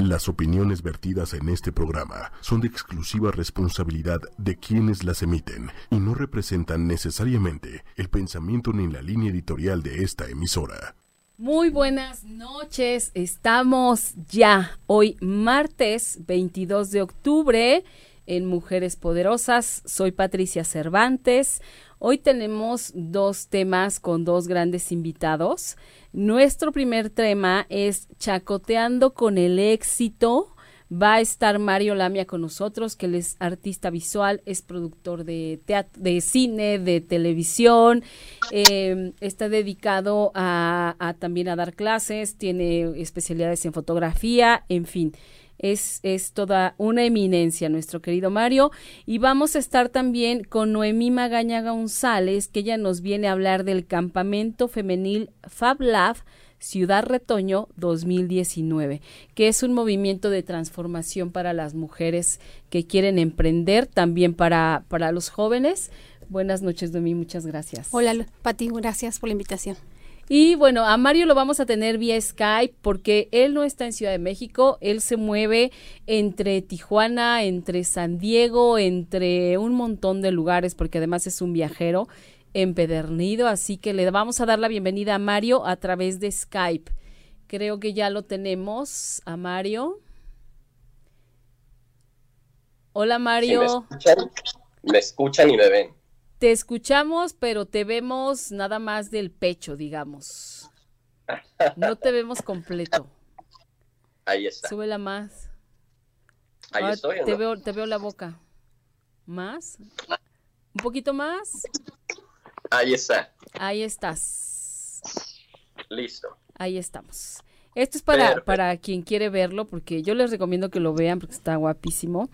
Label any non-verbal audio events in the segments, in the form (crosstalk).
Las opiniones vertidas en este programa son de exclusiva responsabilidad de quienes las emiten y no representan necesariamente el pensamiento ni la línea editorial de esta emisora. Muy buenas noches, estamos ya hoy martes 22 de octubre en Mujeres Poderosas. Soy Patricia Cervantes. Hoy tenemos dos temas con dos grandes invitados. Nuestro primer tema es Chacoteando con el éxito. Va a estar Mario Lamia con nosotros, que él es artista visual, es productor de, teatro, de cine, de televisión, eh, está dedicado a también a dar clases, tiene especialidades en fotografía, en fin es, es toda una eminencia, nuestro querido Mario. Y vamos a estar también con Noemí Magaña González, que ella nos viene a hablar del campamento femenil Fab Lab Ciudad Retoño 2019, que es un movimiento de transformación para las mujeres que quieren emprender, también para, para los jóvenes. Buenas noches, Noemí, muchas gracias. Hola, Pati, gracias por la invitación. Y bueno, a Mario lo vamos a tener vía Skype porque él no está en Ciudad de México, él se mueve entre Tijuana, entre San Diego, entre un montón de lugares porque además es un viajero empedernido, así que le vamos a dar la bienvenida a Mario a través de Skype. Creo que ya lo tenemos a Mario. Hola Mario. me, escuchan, me escuchan y me ven. Te escuchamos, pero te vemos nada más del pecho, digamos. No te vemos completo. Ahí está. Súbela más. Ahí Ahora estoy. ¿o te no? veo, te veo la boca. ¿Más? ¿Un poquito más? Ahí está. Ahí estás. Listo. Ahí estamos. Esto es para, Perfecto. para quien quiere verlo, porque yo les recomiendo que lo vean porque está guapísimo.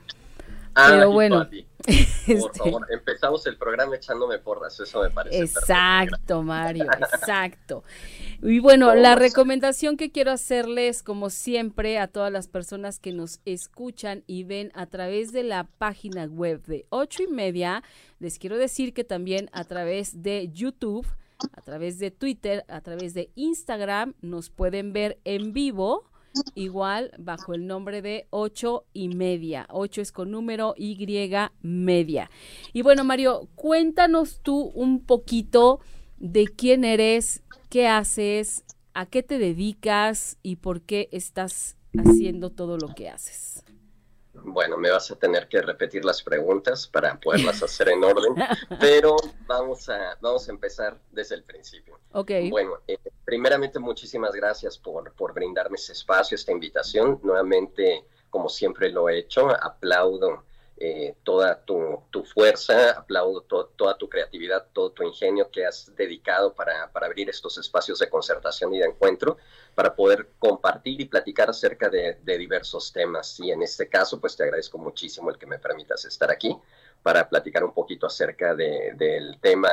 Ah, Pero bueno, (laughs) Por Este, favor, empezamos el programa echándome porras. Eso me parece. perfecto. Exacto, Mario, (laughs) exacto. Y bueno, ¿Cómo la recomendación que quiero hacerles, como siempre, a todas las personas que nos escuchan y ven a través de la página web de ocho y media, les quiero decir que también a través de YouTube, a través de Twitter, a través de Instagram, nos pueden ver en vivo igual bajo el nombre de ocho y media. Ocho es con número Y media. Y bueno, Mario, cuéntanos tú un poquito de quién eres, qué haces, a qué te dedicas y por qué estás haciendo todo lo que haces. Bueno, me vas a tener que repetir las preguntas para poderlas (laughs) hacer en orden, pero vamos a, vamos a empezar desde el principio. Ok. Bueno, eh, primeramente muchísimas gracias por, por brindarme ese espacio, esta invitación. Nuevamente, como siempre lo he hecho, aplaudo eh, toda tu, tu fuerza, aplaudo to- toda tu creatividad, todo tu ingenio que has dedicado para, para abrir estos espacios de concertación y de encuentro, para poder compartir y platicar acerca de, diversos temas. Y en este caso, pues te agradezco muchísimo el que me permitas estar aquí para platicar un poquito acerca de- del tema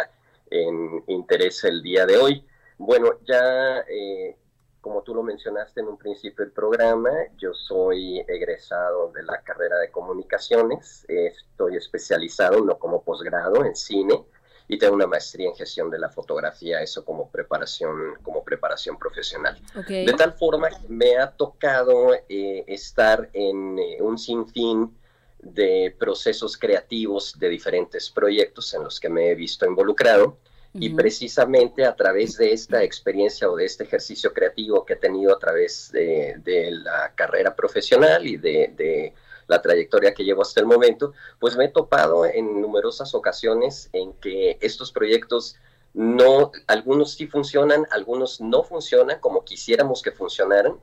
en interés el día de hoy. Bueno, ya eh, como tú lo mencionaste en un principio del programa, yo soy egresado de la carrera de comunicaciones, estoy especializado, no como posgrado, en cine y tengo una maestría en gestión de la fotografía, eso como preparación, como preparación profesional. De tal forma que me ha tocado eh, estar en eh, un sinfín de procesos creativos de diferentes proyectos en los que me he visto involucrado y Ujú. precisamente a través de esta experiencia o de este ejercicio creativo que he tenido a través de, de la carrera profesional y de, de la trayectoria que llevo hasta el momento, pues me he topado en numerosas ocasiones en que estos proyectos no, algunos sí funcionan, algunos no funcionan como quisiéramos que funcionaran.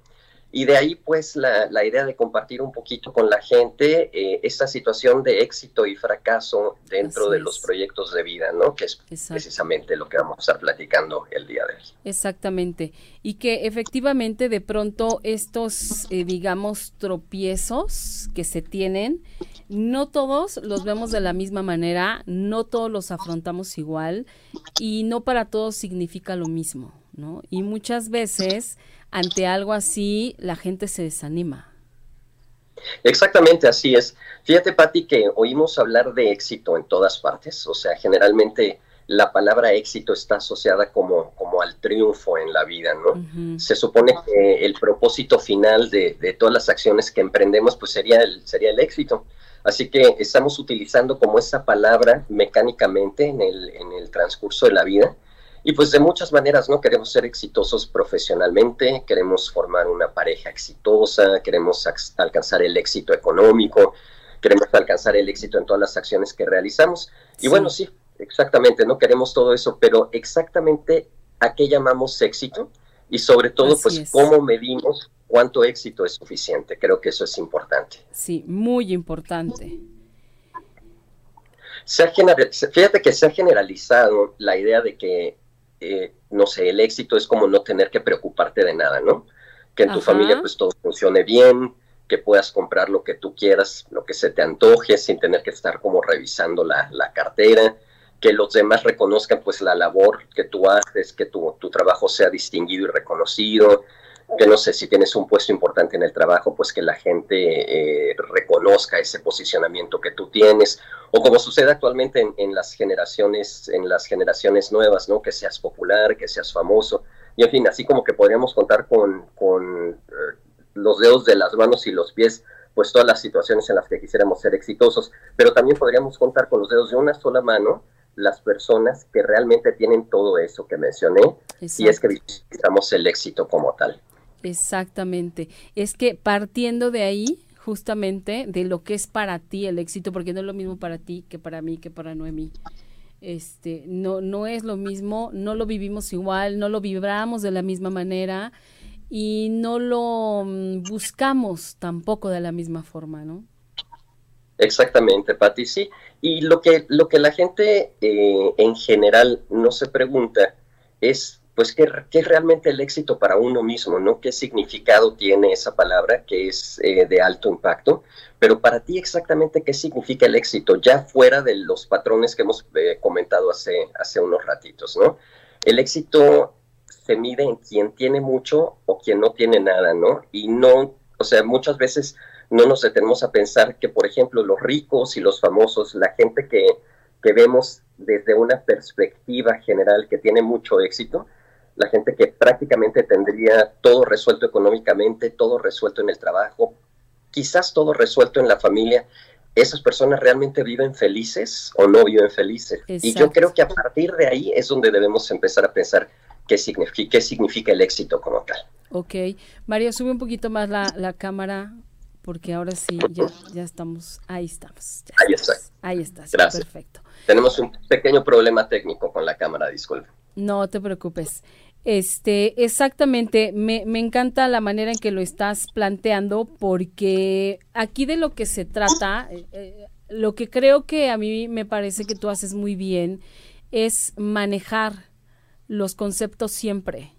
Y de ahí pues la, la idea de compartir un poquito con la gente eh, esta situación de éxito y fracaso dentro Así de es. los proyectos de vida, ¿no? Que es Exacto. precisamente lo que vamos a estar platicando el día de hoy. Exactamente. Y que efectivamente de pronto estos, eh, digamos, tropiezos que se tienen, no todos los vemos de la misma manera, no todos los afrontamos igual y no para todos significa lo mismo, ¿no? Y muchas veces ante algo así la gente se desanima. Exactamente, así es. Fíjate, Patti, que oímos hablar de éxito en todas partes, o sea, generalmente la palabra éxito está asociada como, como al triunfo en la vida, ¿no? Se supone que el propósito final de, de, todas las acciones que emprendemos, pues sería el, sería el éxito. Así que estamos utilizando como esa palabra mecánicamente en el, en el transcurso de la vida. Y pues de muchas maneras, ¿no? Queremos ser exitosos profesionalmente, queremos formar una pareja exitosa, queremos alcanzar el éxito económico, queremos alcanzar el éxito en todas las acciones que realizamos. Y bueno, sí, exactamente, no queremos todo eso, pero exactamente a qué llamamos éxito y sobre todo, pues, cómo medimos cuánto éxito es suficiente. Creo que eso es importante. Sí, muy importante. Se ha fíjate que se ha generalizado la idea de que, eh, no sé, el éxito es como no tener que preocuparte de nada, ¿no? Que en tu familia pues todo funcione bien, que puedas comprar lo que tú quieras, lo que se te antoje, sin tener que estar como revisando la, la cartera, que los demás reconozcan pues la labor que tú haces, que tu, tu, trabajo sea distinguido y reconocido, que no sé si tienes un puesto importante en el trabajo, pues que la gente eh, reconozca ese posicionamiento que tú tienes, o como sucede actualmente en, las generaciones, en las generaciones nuevas, ¿no? Que seas popular, que seas famoso, y en fin, así como que podríamos contar con, con eh, los dedos de las manos y los pies pues todas las situaciones en las que quisiéramos ser exitosos, pero también podríamos contar con los dedos de una sola mano las personas que realmente tienen todo eso que mencioné y es que visitamos el éxito como tal. Exactamente. Es que partiendo de ahí, justamente, de lo que es para ti el éxito, porque no es lo mismo para ti que para mí, que para Noemí. Este, no, no es lo mismo, no lo vivimos igual, no lo vibramos de la misma manera y no lo mm, buscamos tampoco de la misma forma, ¿no? Exactamente, Patti, sí. Y lo que, lo que la gente eh, en general no se pregunta es, pues, ¿qué, ¿qué, es realmente el éxito para uno mismo, ¿no? ¿Qué significado tiene esa palabra que es eh, de alto impacto? Pero para ti exactamente, ¿qué significa el éxito? Ya fuera de los patrones que hemos eh, comentado hace, hace unos ratitos, ¿no? El éxito se mide en quien tiene mucho o quien no tiene nada, ¿no? Y no, o sea, muchas veces no nos detenemos a pensar que, por ejemplo, los ricos y los famosos, la gente que, que vemos desde una perspectiva general que tiene mucho éxito, la gente que prácticamente tendría todo resuelto económicamente, todo resuelto en el trabajo, quizás todo resuelto en la familia, esas personas realmente viven felices o no viven felices. Y yo creo que a partir de ahí es donde debemos empezar a pensar qué significa, qué significa el éxito como tal. Ok. María, sube un poquito más la, la cámara porque ahora sí, ya, ya estamos, ahí estamos. ahí está. Ahí está, Gracias. perfecto. Tenemos un pequeño problema técnico con la cámara, disculpe. No te preocupes. Este, exactamente, me, me, encanta la manera en que lo estás planteando porque aquí de lo que se trata, eh, eh, lo que creo que a mí me parece que tú haces muy bien es manejar los conceptos siempre.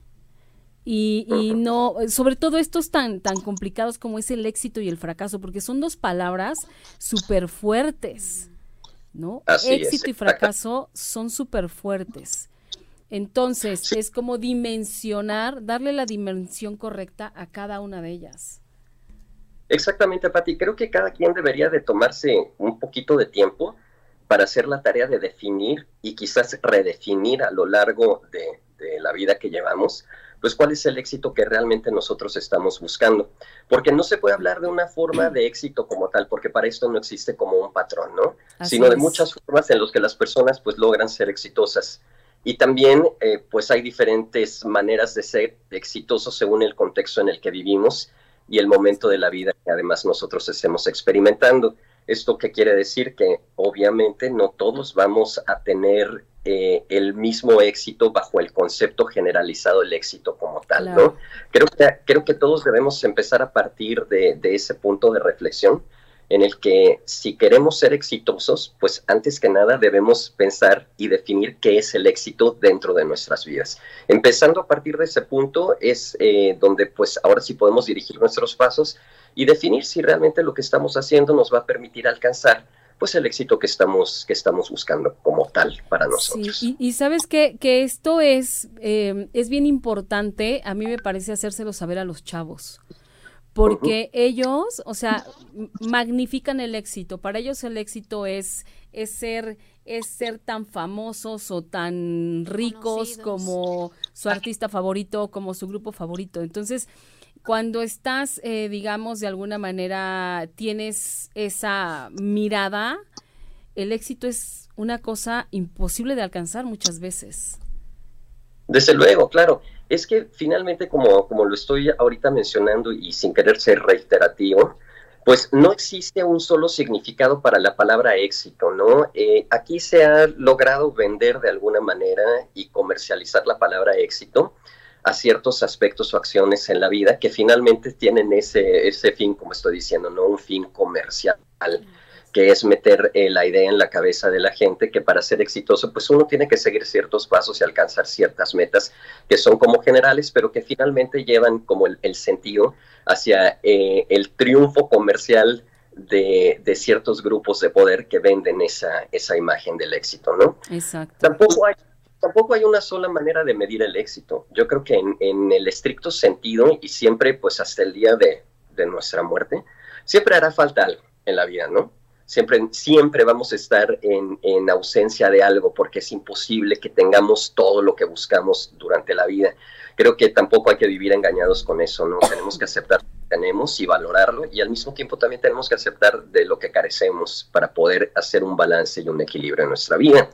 Y, y, no, sobre todo estos tan, tan complicados como es el éxito y el fracaso, porque son dos palabras súper fuertes, ¿no? éxito y fracaso son súper fuertes. Entonces, es como dimensionar, darle la dimensión correcta a cada una de ellas. Exactamente, Pati. Creo que cada quien debería de tomarse un poquito de tiempo para hacer la tarea de definir y quizás redefinir a lo largo de, la vida que llevamos, pues cuál es el éxito que realmente nosotros estamos buscando. Porque no se puede hablar de una forma de éxito como tal, porque para esto no existe como un patrón, ¿no? Sino de muchas formas en las que las personas pues logran ser exitosas. Y también eh, pues hay diferentes maneras de ser exitosos según el contexto en el que vivimos y el momento de la vida que además nosotros estemos experimentando. ¿Esto qué quiere decir? Que obviamente no todos vamos a tener eh, el mismo éxito bajo el concepto generalizado del éxito como tal, ¿no? Creo que, creo que todos debemos empezar a partir de, de ese punto de reflexión en el que si queremos ser exitosos, pues antes que nada debemos pensar y definir qué es el éxito dentro de nuestras vidas. Empezando a partir de ese punto es eh, donde pues ahora sí podemos dirigir nuestros pasos y definir si realmente lo que estamos haciendo nos va a permitir alcanzar pues el éxito que estamos, que estamos buscando como tal para nosotros. Sí, y, sabes que, que esto es, eh, es bien importante, a mí me parece hacérselo saber a los chavos porque ellos, o sea, magnifican el éxito. Para ellos el éxito es, es ser es ser tan famosos o tan ricos como su artista favorito, como su grupo favorito. Entonces, cuando estás, eh, digamos, de alguna manera, tienes esa mirada, el éxito es una cosa imposible de alcanzar muchas veces. Desde luego, claro. Es que finalmente, como, como lo estoy ahorita mencionando y sin querer ser reiterativo, pues no existe un solo significado para la palabra éxito, ¿no? Eh, aquí se ha logrado vender de alguna manera y comercializar la palabra éxito a ciertos aspectos o acciones en la vida que finalmente tienen ese, ese fin, como estoy diciendo, no un fin comercial que es meter eh, la idea en la cabeza de la gente que para ser exitoso, pues uno tiene que seguir ciertos pasos y alcanzar ciertas metas que son como generales, pero que finalmente llevan como el, sentido hacia eh, el triunfo comercial de, ciertos grupos de poder que venden esa, esa imagen del éxito, ¿no? Exacto. Tampoco hay, tampoco hay una sola manera de medir el éxito. Yo creo que en, en el estricto sentido y siempre, pues hasta el día de, de nuestra muerte, siempre hará falta algo en la vida, ¿no? Siempre, siempre vamos a estar en, en, ausencia de algo porque es imposible que tengamos todo lo que buscamos durante la vida. Creo que tampoco hay que vivir engañados con eso, ¿no? Tenemos que aceptar tenemos y valorarlo y al mismo tiempo también tenemos que aceptar de lo que carecemos para poder hacer un balance y un equilibrio en nuestra vida.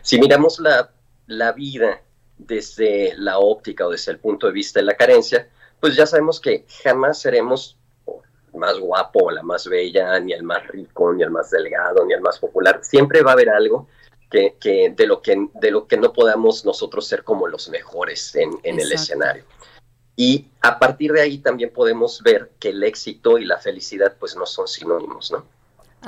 Si miramos la, la vida desde la óptica o desde el punto de vista de la carencia, pues ya sabemos que jamás seremos más guapo, la más bella, ni el más rico, ni el más delgado, ni el más popular. Siempre va a haber algo que, de, lo que de lo que no podamos nosotros ser como los mejores en, el escenario. Y a partir de ahí también podemos ver que el éxito y la felicidad pues no son sinónimos, ¿no?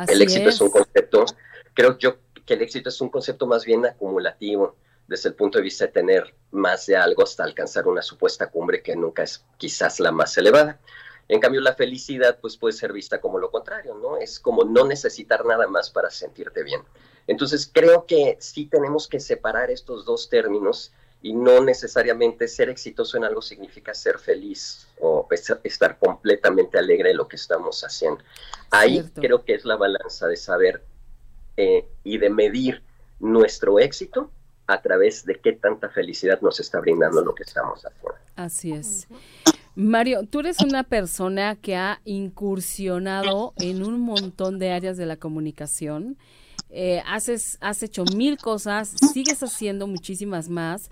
el éxito es. un concepto, creo yo que el éxito es un concepto más bien acumulativo desde el punto de vista de tener más de algo hasta alcanzar una supuesta cumbre que nunca es quizás la más elevada. En cambio, la felicidad pues puede ser vista como lo contrario, ¿no? Es como no necesitar nada más para sentirte bien. Entonces, creo que sí tenemos que separar estos dos términos y no necesariamente ser exitoso en algo significa ser feliz o estar completamente alegre de lo que estamos haciendo. Ahí creo que es la balanza de saber eh, y de medir nuestro éxito a través de qué tanta felicidad nos está brindando lo que estamos haciendo. Así es. Mario, tú eres una persona que ha incursionado en un montón de áreas de la comunicación. Eh, haces, has hecho mil cosas, sigues haciendo muchísimas más.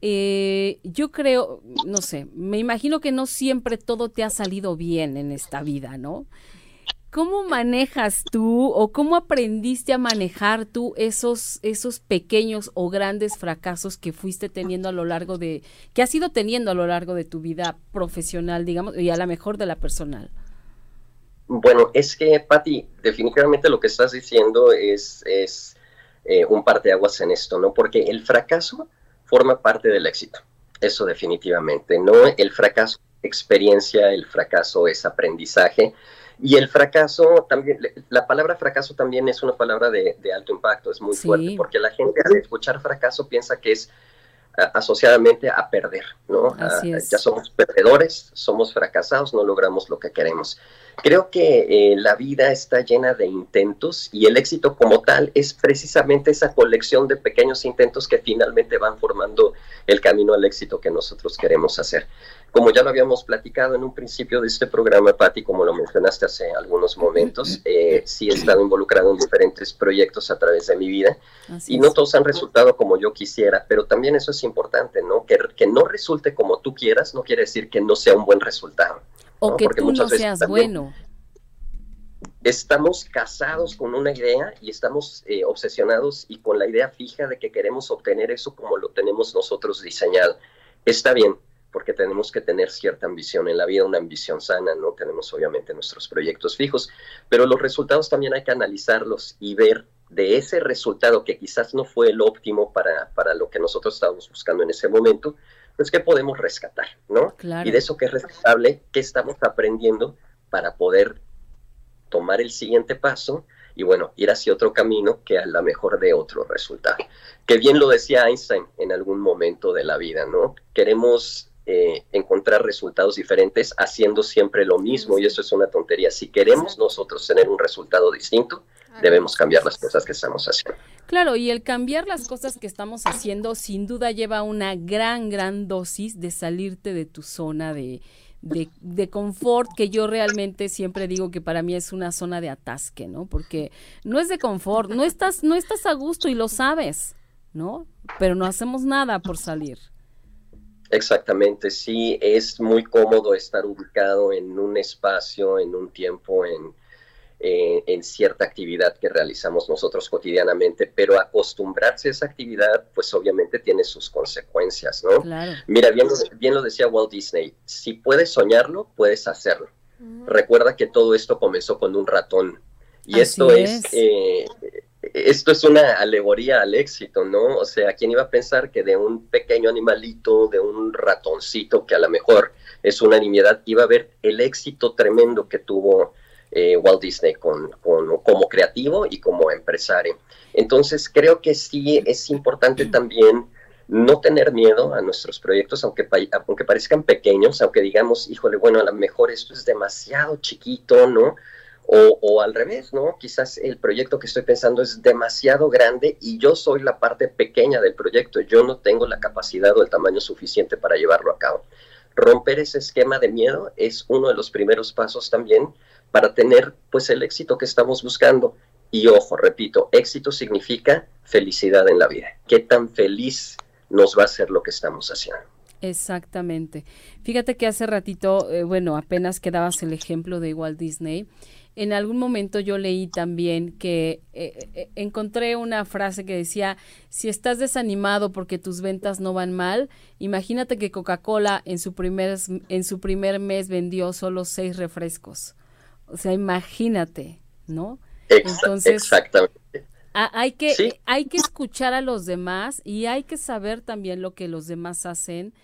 Eh, yo creo, no sé, me imagino que no siempre todo te ha salido bien en esta vida, ¿no? ¿Cómo manejas tú o cómo aprendiste a manejar tú esos, esos pequeños o grandes fracasos que fuiste teniendo a lo largo de, que has ido teniendo a lo largo de tu vida profesional, digamos, y a la mejor de la personal? Bueno, es que, Patti, definitivamente lo que estás diciendo es, es eh, un parteaguas en esto, ¿no? Porque el fracaso forma parte del éxito, eso definitivamente, ¿no? El fracaso experiencia, el fracaso es aprendizaje y el fracaso también, la palabra fracaso también es una palabra de, alto impacto, es muy fuerte, porque la gente al escuchar fracaso piensa que es asociadamente a perder, ¿no? ya somos perdedores, somos fracasados, no logramos lo que queremos. Creo que eh, la vida está llena de intentos y el éxito como tal es precisamente esa colección de pequeños intentos que finalmente van formando el camino al éxito que nosotros queremos hacer. Como ya lo habíamos platicado en un principio de este programa, Patti, como lo mencionaste hace algunos momentos, eh, sí he estado involucrado en diferentes proyectos a través de mi vida y no todos han resultado como yo quisiera, pero también eso es importante, ¿no? Que, que no resulte como tú quieras no quiere decir que no sea un buen resultado. O que tú no seas bueno. Estamos casados con una idea y estamos eh, obsesionados y con la idea fija de que queremos obtener eso como lo tenemos nosotros diseñado. Está bien, porque tenemos que tener cierta ambición en la vida, una ambición sana, ¿no? Tenemos obviamente nuestros proyectos fijos, pero los resultados también hay que analizarlos y ver de ese resultado que quizás no fue el óptimo para, para lo que nosotros estábamos buscando en ese momento, pues qué podemos rescatar, ¿no? Y de eso que es rescatable, qué estamos aprendiendo para poder tomar el siguiente paso y bueno, ir hacia otro camino que a la mejor de otro resultado. Que bien lo decía Einstein en algún momento de la vida, ¿no? Queremos eh, encontrar resultados diferentes haciendo siempre lo mismo y eso es una tontería. Si queremos nosotros tener un resultado distinto, debemos cambiar las cosas que estamos haciendo. Claro, y el cambiar las cosas que estamos haciendo sin duda lleva una gran, gran dosis de salirte de tu zona de, de, de, confort, que yo realmente siempre digo que para mí es una zona de atasque, ¿no? Porque no es de confort, no estás, no estás a gusto y lo sabes, ¿no? Pero no hacemos nada por salir. Exactamente, sí, es muy cómodo estar ubicado en un espacio, en un tiempo, en, eh, en cierta actividad que realizamos nosotros cotidianamente, pero acostumbrarse a esa actividad, pues obviamente tiene sus consecuencias, ¿no? Mira, bien, bien lo decía Walt Disney, si puedes soñarlo, puedes hacerlo. Mm. Recuerda que todo esto comenzó con un ratón. Y esto es, eh, esto es una alegoría al éxito, ¿no? O sea, ¿quién iba a pensar que de un pequeño animalito, de un ratoncito que a lo mejor es una nimiedad, iba a ver el éxito tremendo que tuvo eh, Walt Disney con, como creativo y como empresario? Entonces, creo que sí es importante también no tener miedo a nuestros proyectos, aunque, aunque parezcan pequeños, aunque digamos, híjole, bueno, a lo mejor esto es demasiado chiquito, ¿no? O, al revés, ¿no? Quizás el proyecto que estoy pensando es demasiado grande y yo soy la parte pequeña del proyecto. Yo no tengo la capacidad o el tamaño suficiente para llevarlo a cabo. Romper ese esquema de miedo es uno de los primeros pasos también para tener pues el éxito que estamos buscando. Y ojo, repito, éxito significa felicidad en la vida. ¿Qué tan feliz nos va a hacer lo que estamos haciendo? Exactamente. Fíjate que hace ratito, eh, bueno, apenas quedabas el ejemplo de Walt Disney en algún momento yo leí también que eh, eh, encontré una frase que decía, si estás desanimado porque tus ventas no van mal, imagínate que Coca-Cola en, su primer, en su primer mes vendió solo seis refrescos. O sea, imagínate, ¿no? Entonces, exactamente. hay que, hay que escuchar a los demás y hay que saber también lo que los demás hacen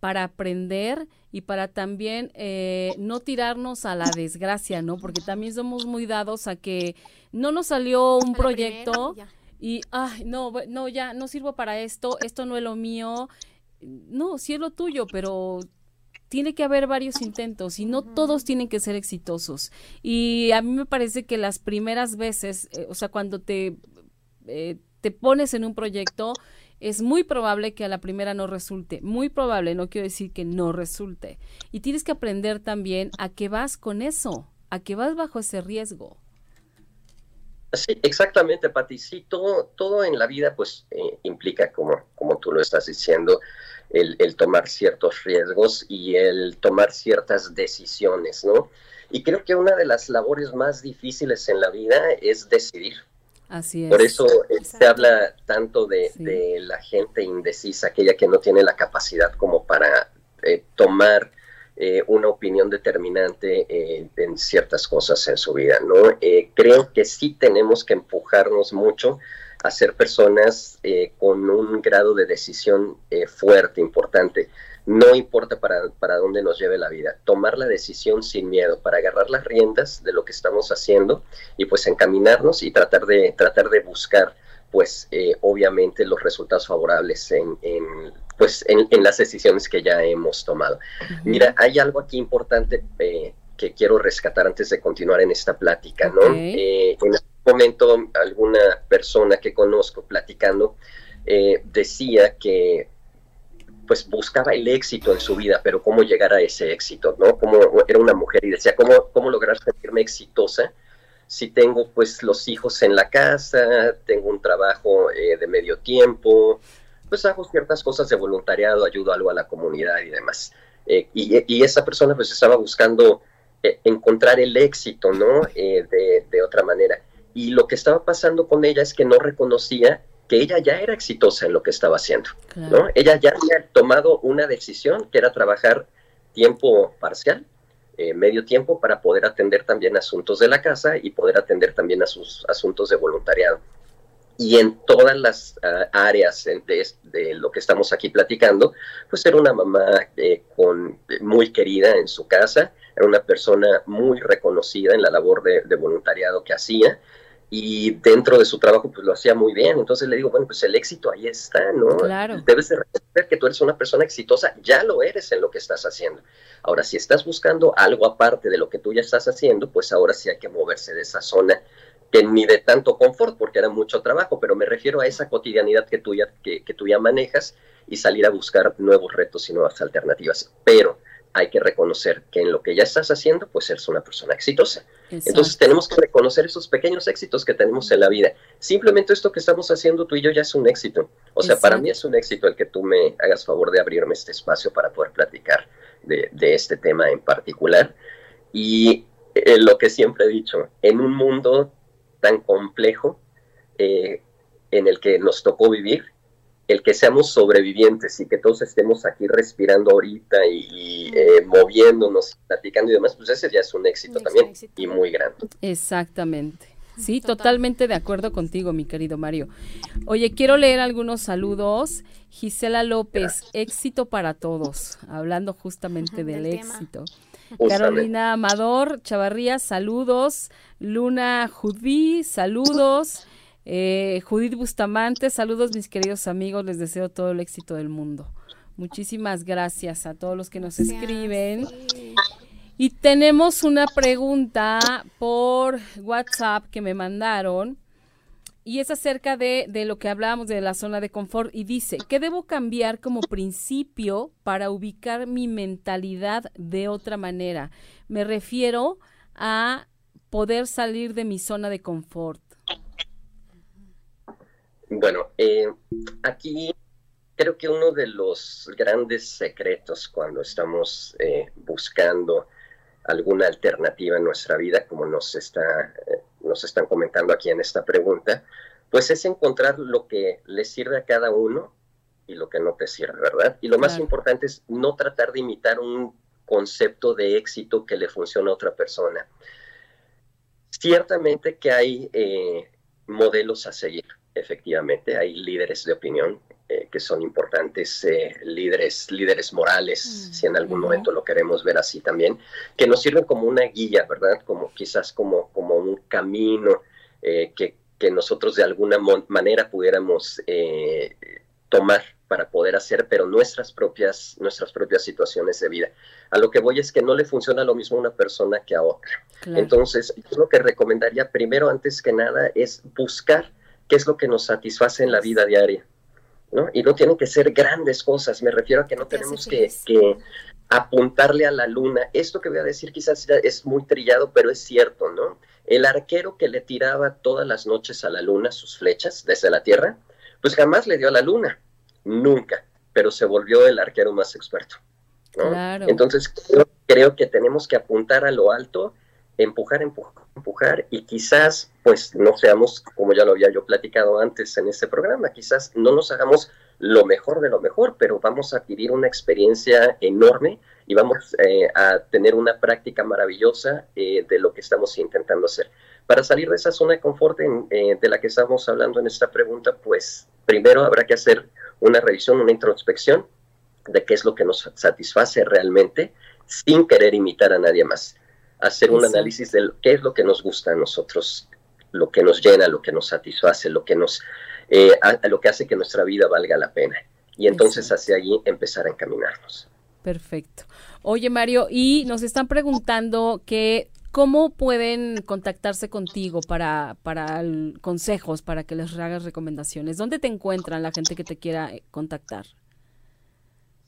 para aprender y para también eh, no tirarnos a la desgracia, ¿no? Porque también somos muy dados a que no nos salió un proyecto y, ay, no, no, ya, no sirvo para esto, esto no es lo mío. No, sí es lo tuyo, pero tiene que haber varios intentos y no todos tienen que ser exitosos. Y a mí me parece que las primeras veces, eh, o sea, cuando te, eh, te pones en un proyecto, es muy probable que a la primera no resulte. Muy probable, no quiero decir que no resulte. Y tienes que aprender también a que vas con eso, a que vas bajo ese riesgo. Sí, exactamente, Pati. Sí, todo, todo en la vida pues eh, implica, como, como tú lo estás diciendo, el, el, tomar ciertos riesgos y el tomar ciertas decisiones, ¿no? Y creo que una de las labores más difíciles en la vida es decidir. Así es. Por eso eh, se habla tanto de, la gente indecisa, aquella que no tiene la capacidad como para eh, tomar eh, una opinión determinante en ciertas cosas en su vida, ¿no? creo que sí tenemos que empujarnos mucho a ser personas con un grado de decisión fuerte, importante no importa para, para, dónde nos lleve la vida, tomar la decisión sin miedo, para agarrar las riendas de lo que estamos haciendo y pues encaminarnos y tratar de, tratar de buscar pues eh, obviamente los resultados favorables en, pues en, las decisiones que ya hemos tomado. Mira, hay algo aquí importante eh, que quiero rescatar antes de continuar en esta plática, ¿no? Eh, en este momento alguna persona que conozco platicando decía que pues buscaba el éxito en su vida, pero cómo llegar a ese éxito, ¿no? Como era una mujer y decía, ¿cómo, cómo lograr sentirme exitosa si tengo pues los hijos en la casa, tengo un trabajo eh, de medio tiempo, pues hago ciertas cosas de voluntariado, ayudo algo a la comunidad y demás. Eh, y, esa persona pues estaba buscando eh, encontrar el éxito, ¿no? De, de otra manera. Y lo que estaba pasando con ella es que no reconocía que ella ya era exitosa en lo que estaba haciendo, ¿no? Ella ya había tomado una decisión que era trabajar tiempo parcial, eh, medio tiempo, para poder atender también asuntos de la casa y poder atender también a sus asuntos de voluntariado. Y en todas las ah, áreas de, lo que estamos aquí platicando, pues era una mamá eh, con, muy querida en su casa, era una persona muy reconocida en la labor de, de voluntariado que hacía, y dentro de su trabajo pues lo hacía muy bien. Entonces le digo, bueno, pues el éxito ahí está, ¿no? Claro. Debes de reconocer que tú eres una persona exitosa, ya lo eres en lo que estás haciendo. Ahora, si estás buscando algo aparte de lo que tú ya estás haciendo, pues ahora sí hay que moverse de esa zona que ni de tanto confort, porque era mucho trabajo, pero me refiero a esa cotidianidad que tú ya, que, tú ya manejas y salir a buscar nuevos retos y nuevas alternativas. Pero hay que reconocer que en lo que ya estás haciendo, pues eres una persona exitosa. Entonces tenemos que reconocer esos pequeños éxitos que tenemos en la vida. Simplemente esto que estamos haciendo tú y yo ya es un éxito. O sea, para mí es un éxito el que tú me hagas favor de abrirme este espacio para poder platicar de, este tema en particular. Y eh, lo que siempre he dicho, en un mundo tan complejo eh, en el que nos tocó vivir, el que seamos sobrevivientes y que todos estemos aquí respirando ahorita y, eh, moviéndonos, platicando y demás, pues ese ya es un éxito también y muy grande. Exactamente. Sí, totalmente de acuerdo contigo, mi querido Mario. Oye, quiero leer algunos saludos. Gisela López, éxito para todos, hablando justamente del, éxito. Carolina Amador, Chavarría, saludos. Luna Judí, saludos. Eh, Judith Bustamante, saludos mis queridos amigos, les deseo todo el éxito del mundo. Muchísimas gracias a todos los que nos escriben. Y tenemos una pregunta por WhatsApp que me mandaron y es acerca de, de, lo que hablábamos de la zona de confort y dice, ¿qué debo cambiar como principio para ubicar mi mentalidad de otra manera? Me refiero a poder salir de mi zona de confort. Bueno, eh, aquí creo que uno de los grandes secretos cuando estamos eh, buscando alguna alternativa en nuestra vida, como nos, está, eh, nos están comentando aquí en esta pregunta, pues es encontrar lo que le sirve a cada uno y lo que no te sirve, ¿verdad? Y lo más importante es no tratar de imitar un concepto de éxito que le funciona a otra persona. Ciertamente que hay eh, modelos a seguir, efectivamente, hay líderes de opinión eh, que son importantes eh, líderes, líderes morales, mm, si en algún momento lo queremos ver así también, que nos sirven como una guía, ¿verdad? Como quizás como, como un camino eh, que, que, nosotros de alguna manera pudiéramos tomar para poder hacer, pero nuestras propias, nuestras propias situaciones de vida. A lo que voy es que no le funciona lo mismo a una persona que a otra. Entonces, yo lo que recomendaría primero, antes que nada, es buscar qué es lo que nos satisface en la vida diaria. ¿no? Y no tienen que ser grandes cosas, me refiero a que no tenemos que, apuntarle a la luna. Esto que voy a decir quizás es muy trillado, pero es cierto, ¿no? El arquero que le tiraba todas las noches a la luna sus flechas desde la Tierra, pues jamás le dio a la luna, nunca, pero se volvió el arquero más experto. Entonces creo que tenemos que apuntar a lo alto, empujar, empujar, empujar y quizás pues no seamos, como ya lo había yo platicado antes en este programa, quizás no nos hagamos lo mejor de lo mejor, pero vamos a adquirir una experiencia enorme y vamos eh, a tener una práctica maravillosa eh, de lo que estamos intentando hacer. Para salir de esa zona de confort eh, de la que estamos hablando en esta pregunta, pues primero habrá que hacer una revisión, una introspección de qué es lo que nos satisface realmente sin querer imitar a nadie más hacer un análisis de qué es lo que nos gusta a nosotros, lo que nos llena, lo que nos satisface, lo que nos eh, lo que hace que nuestra vida valga la pena. Y entonces hacia allí empezar a encaminarnos. Perfecto. Oye, Mario, y nos están preguntando que cómo pueden contactarse contigo para, para consejos, para que les hagas recomendaciones. ¿Dónde te encuentran la gente que te quiera eh, contactar?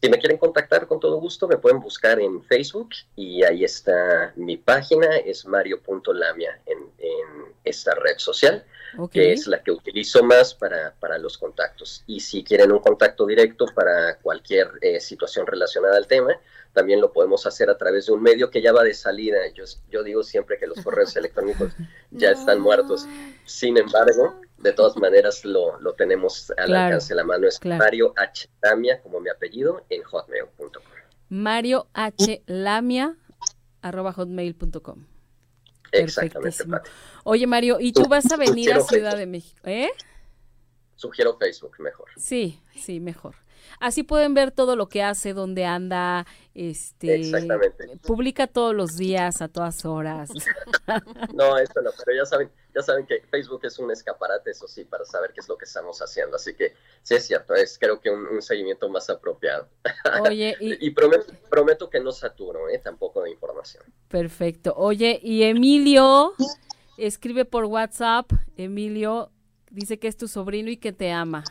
Si me quieren contactar con todo gusto, me pueden buscar en Facebook y ahí está mi página, es mario.lamia en, en esta red social, que es la que utilizo más para, para, los contactos. Y si quieren un contacto directo para cualquier eh, situación relacionada al tema, también lo podemos hacer a través de un medio que ya va de salida. Yo, yo digo siempre que los correos (laughs) electrónicos ya están muertos. Sin embargo, de todas maneras lo, lo tenemos al alcance de la mano. Es Mario H. Lamia, como mi apellido, en hotmail.com. Mario H. Lamia, arroba hotmail.com. Exactamente. Oye, Mario, ¿y tú vas a venir a Ciudad de México? ¿Eh? Sugiero Facebook mejor. Sí, sí, mejor. Así pueden ver todo lo que hace, dónde anda, este, publica todos los días, a todas horas. (laughs) no, esto no, pero ya saben, ya saben que Facebook es un escaparate, eso sí, para saber qué es lo que estamos haciendo. Así que sí es cierto, es creo que un, seguimiento más apropiado. Oye, (laughs) y, prometo, prometo, que no saturo, ¿eh? tampoco de información. Perfecto. Oye, y Emilio escribe por WhatsApp, Emilio, dice que es tu sobrino y que te ama.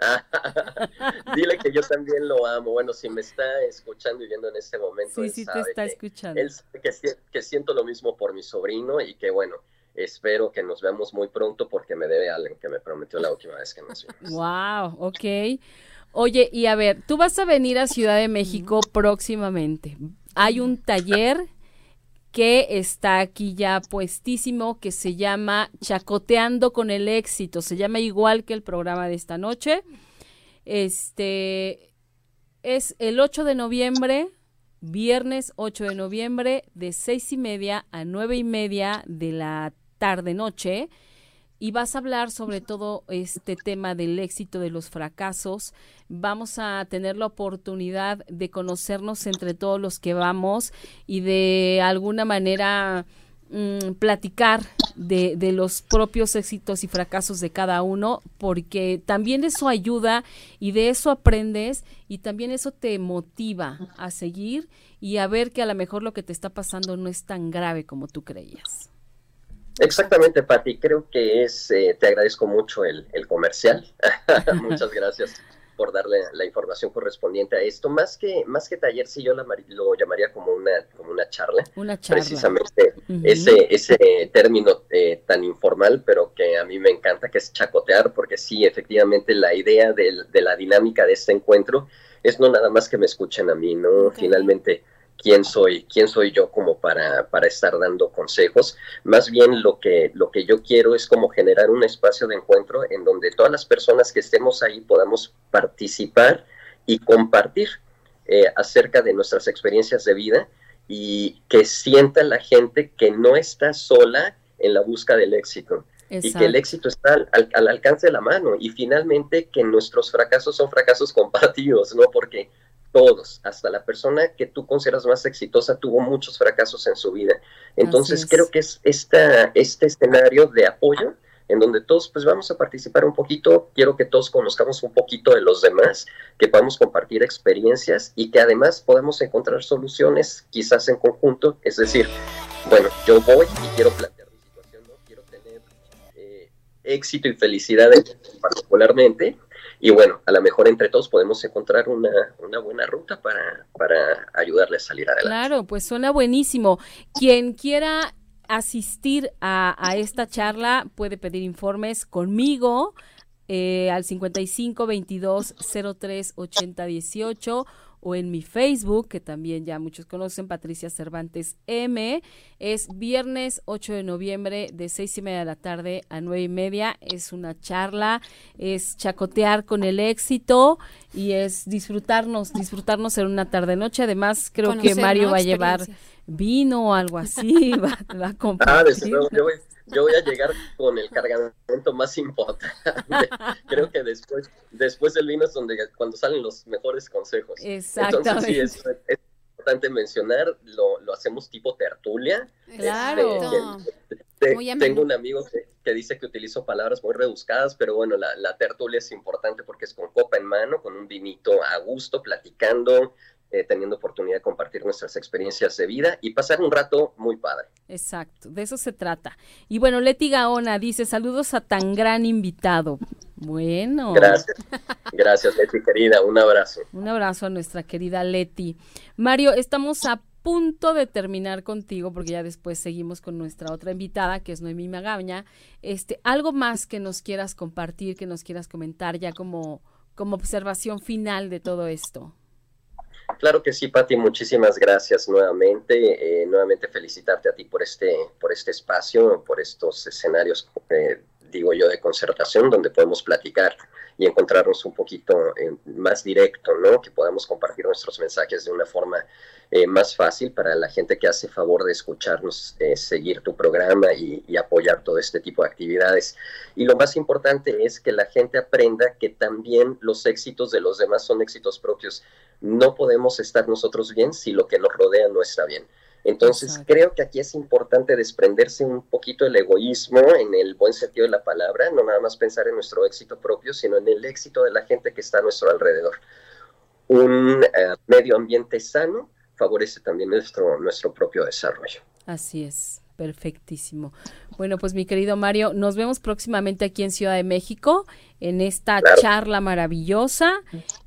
(laughs) Dile que yo también lo amo. Bueno, si me está escuchando y viendo en este momento, sí, sí te está escuchando. Él que, que siento lo mismo por mi sobrino y que bueno, espero que nos veamos muy pronto porque me debe algo que me prometió la última vez que nos vimos. Wow, ok. Oye, y a ver, tú vas a venir a Ciudad de México próximamente. Hay un taller que está aquí ya puestísimo, que se llama Chacoteando con el éxito. Se llama igual que el programa de esta noche. Este es el 8 de noviembre, viernes 8 de noviembre, de seis y media a nueve y media de la tarde noche y vas a hablar sobre todo este tema del éxito de los fracasos. Vamos a tener la oportunidad de conocernos entre todos los que vamos y de alguna manera mm, platicar de, de, los propios éxitos y fracasos de cada uno, porque también eso ayuda y de eso aprendes y también eso te motiva a seguir y a ver que a lo mejor lo que te está pasando no es tan grave como tú creías. Exactamente, Pati. Creo que es, eh, te agradezco mucho el, comercial. (laughs) Muchas gracias por darle la información correspondiente a esto. Más que, más que taller, sí yo lo llamaría como una, como una charla. Una charla. Precisamente ese, ese término eh, tan informal, pero que a mí me encanta, que es chacotear, porque sí, efectivamente, la idea de, de la dinámica de este encuentro es no nada más que me escuchen a mí, ¿no? Finalmente quién soy, quién soy yo como para, para estar dando consejos. Más bien lo que, lo que yo quiero es como generar un espacio de encuentro en donde todas las personas que estemos ahí podamos participar y compartir eh, acerca de nuestras experiencias de vida y que sienta la gente que no está sola en la busca del éxito. Y que el éxito está al, al, alcance de la mano y finalmente que nuestros fracasos son fracasos (laughs) compartidos, ¿no? Porque todos, hasta la persona que tú consideras más exitosa tuvo muchos fracasos en su vida. Entonces creo que es esta, este escenario de apoyo en donde todos pues vamos a participar un poquito, quiero que todos conozcamos un poquito de los demás, que podamos compartir experiencias y que además podamos encontrar soluciones quizás en conjunto, es decir, bueno, yo voy y quiero plantear mi situación, ¿no? quiero tener eh, éxito y felicidad particularmente, y bueno, a lo mejor entre todos podemos encontrar una, buena ruta para, para ayudarle a salir adelante. Claro, pues suena buenísimo. Quien quiera asistir a, a esta charla puede pedir informes conmigo eh, al 55 22 03 80 18 o en mi Facebook, que también ya muchos conocen, Patricia Cervantes M. Es viernes 8 de noviembre de seis y media de la tarde a nueve y media. Es una charla, es chacotear con el éxito y es disfrutarnos, disfrutarnos en una tarde noche. Además, creo que Mario va a llevar vino o algo así, (laughs) va, va a compartir. Ah, yo voy, yo voy a llegar con el cargamento más importante. (laughs) Creo que después, después del vino es donde cuando salen los mejores consejos. Exactamente. Entonces, sí, es, importante mencionar, lo, lo, hacemos tipo tertulia. Claro. Este, tengo un amigo que, dice que utilizo palabras muy rebuscadas, pero bueno, la, la tertulia es importante porque es con copa en mano, con un vinito a gusto, platicando, eh, teniendo oportunidad de compartir nuestras experiencias de vida y pasar un rato muy padre. Exacto, de eso se trata. Y bueno, Leti Gaona dice, saludos a tan gran invitado. Bueno. Gracias, gracias Leti querida, un abrazo. Un abrazo a nuestra querida Leti. Mario, estamos a punto de terminar contigo porque ya después seguimos con nuestra otra invitada que es Noemí Magaña. Este, algo más que nos quieras compartir, que nos quieras comentar ya como como observación final de todo esto. Claro que sí, Pati, muchísimas gracias nuevamente. Eh, nuevamente felicitarte a ti por este, por este espacio, por estos escenarios, eh, digo yo, de concertación, donde podemos platicar y encontrarnos un poquito eh, más directo, ¿no? Que podamos compartir nuestros mensajes de una forma más fácil para la gente que hace favor de escucharnos, seguir tu programa y, y, apoyar todo este tipo de actividades. Y lo más importante es que la gente aprenda que también los éxitos de los demás son éxitos propios no podemos estar nosotros bien si lo que nos rodea no está bien. Entonces creo que aquí es importante desprenderse un poquito del egoísmo en el buen sentido de la palabra, no nada más pensar en nuestro éxito propio, sino en el éxito de la gente que está a nuestro alrededor. Un eh, medio ambiente sano favorece también nuestro, nuestro propio desarrollo. Así es. Perfectísimo. Bueno, pues mi querido Mario, nos vemos próximamente aquí en Ciudad de México en esta charla maravillosa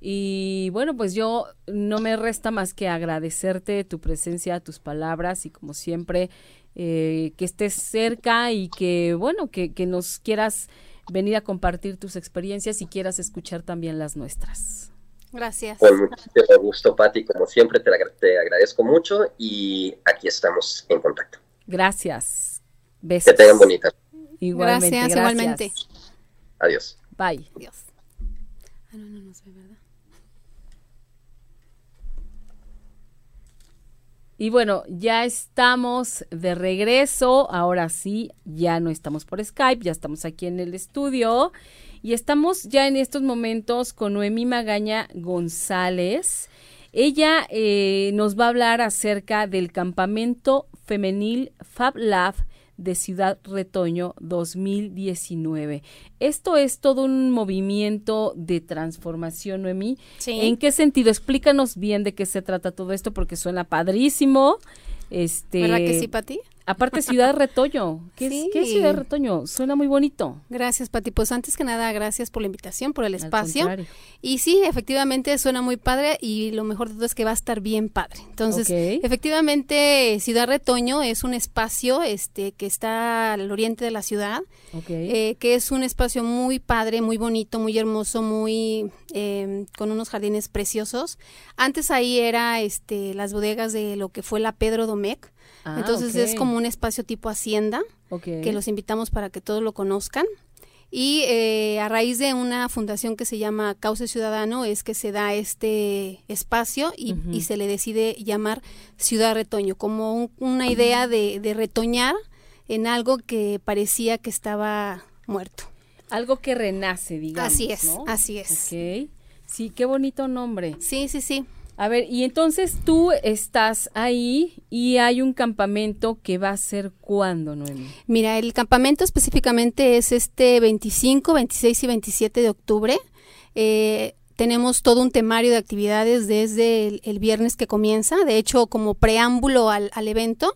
y bueno, pues yo no me resta más que agradecerte tu presencia, tus palabras y como siempre eh, que estés cerca y que bueno, que, que nos quieras venir a compartir tus experiencias y quieras escuchar también las nuestras. Gracias. Con muchísimo gusto, Pati. Como siempre, te, te agradezco mucho y aquí estamos en contacto. Gracias. Besos. Que tengan bonita. Igualmente. Gracias, igualmente. Adiós. Bye. Adiós. Ah, no, no nos ve, ¿verdad? Y bueno, ya estamos de regreso. Ahora sí, ya no estamos por Skype, ya estamos aquí en el estudio. Y estamos ya en estos momentos con Noemí Magaña González. Ella eh, nos va a hablar acerca del campamento femenil Fab Lab de Ciudad Retoño 2019. Esto es todo un movimiento de transformación, Noemí. ¿En qué sentido? Explícanos bien de qué se trata todo esto porque suena padrísimo. Este, ¿Verdad que sí, Pati? Aparte, Ciudad Retoño. ¿Qué, es, ¿Qué, Ciudad Retoño? Suena muy bonito. Gracias, Pati. Pues antes que nada, gracias por la invitación, por el espacio. Y sí, efectivamente suena muy padre y lo mejor de todo es que va a estar bien padre. Entonces, efectivamente, Ciudad Retoño es un espacio este que está al oriente de la ciudad, eh, que es un espacio muy padre, muy bonito, muy hermoso, muy em, con unos jardines preciosos. Antes ahí era este las bodegas de lo que fue la Pedro Domecq Ah, Entonces es como un espacio tipo hacienda que los invitamos para que todos lo conozcan. Y eh, a raíz de una fundación que se llama Cauce Ciudadano es que se da este espacio y, se le decide llamar Ciudad Retoño, como una idea de, retoñar en algo que parecía que estaba muerto. Algo que renace, digamos. Así es, así es. Sí, qué bonito nombre. Sí, sí, sí. A ver, y entonces tú estás ahí y hay un campamento que va a ser cuándo, Noemi. Mira, el campamento específicamente es este 25, 26 y 27 de octubre. Eh, tenemos todo un temario de actividades desde el, viernes que comienza. De hecho, como preámbulo al, al evento,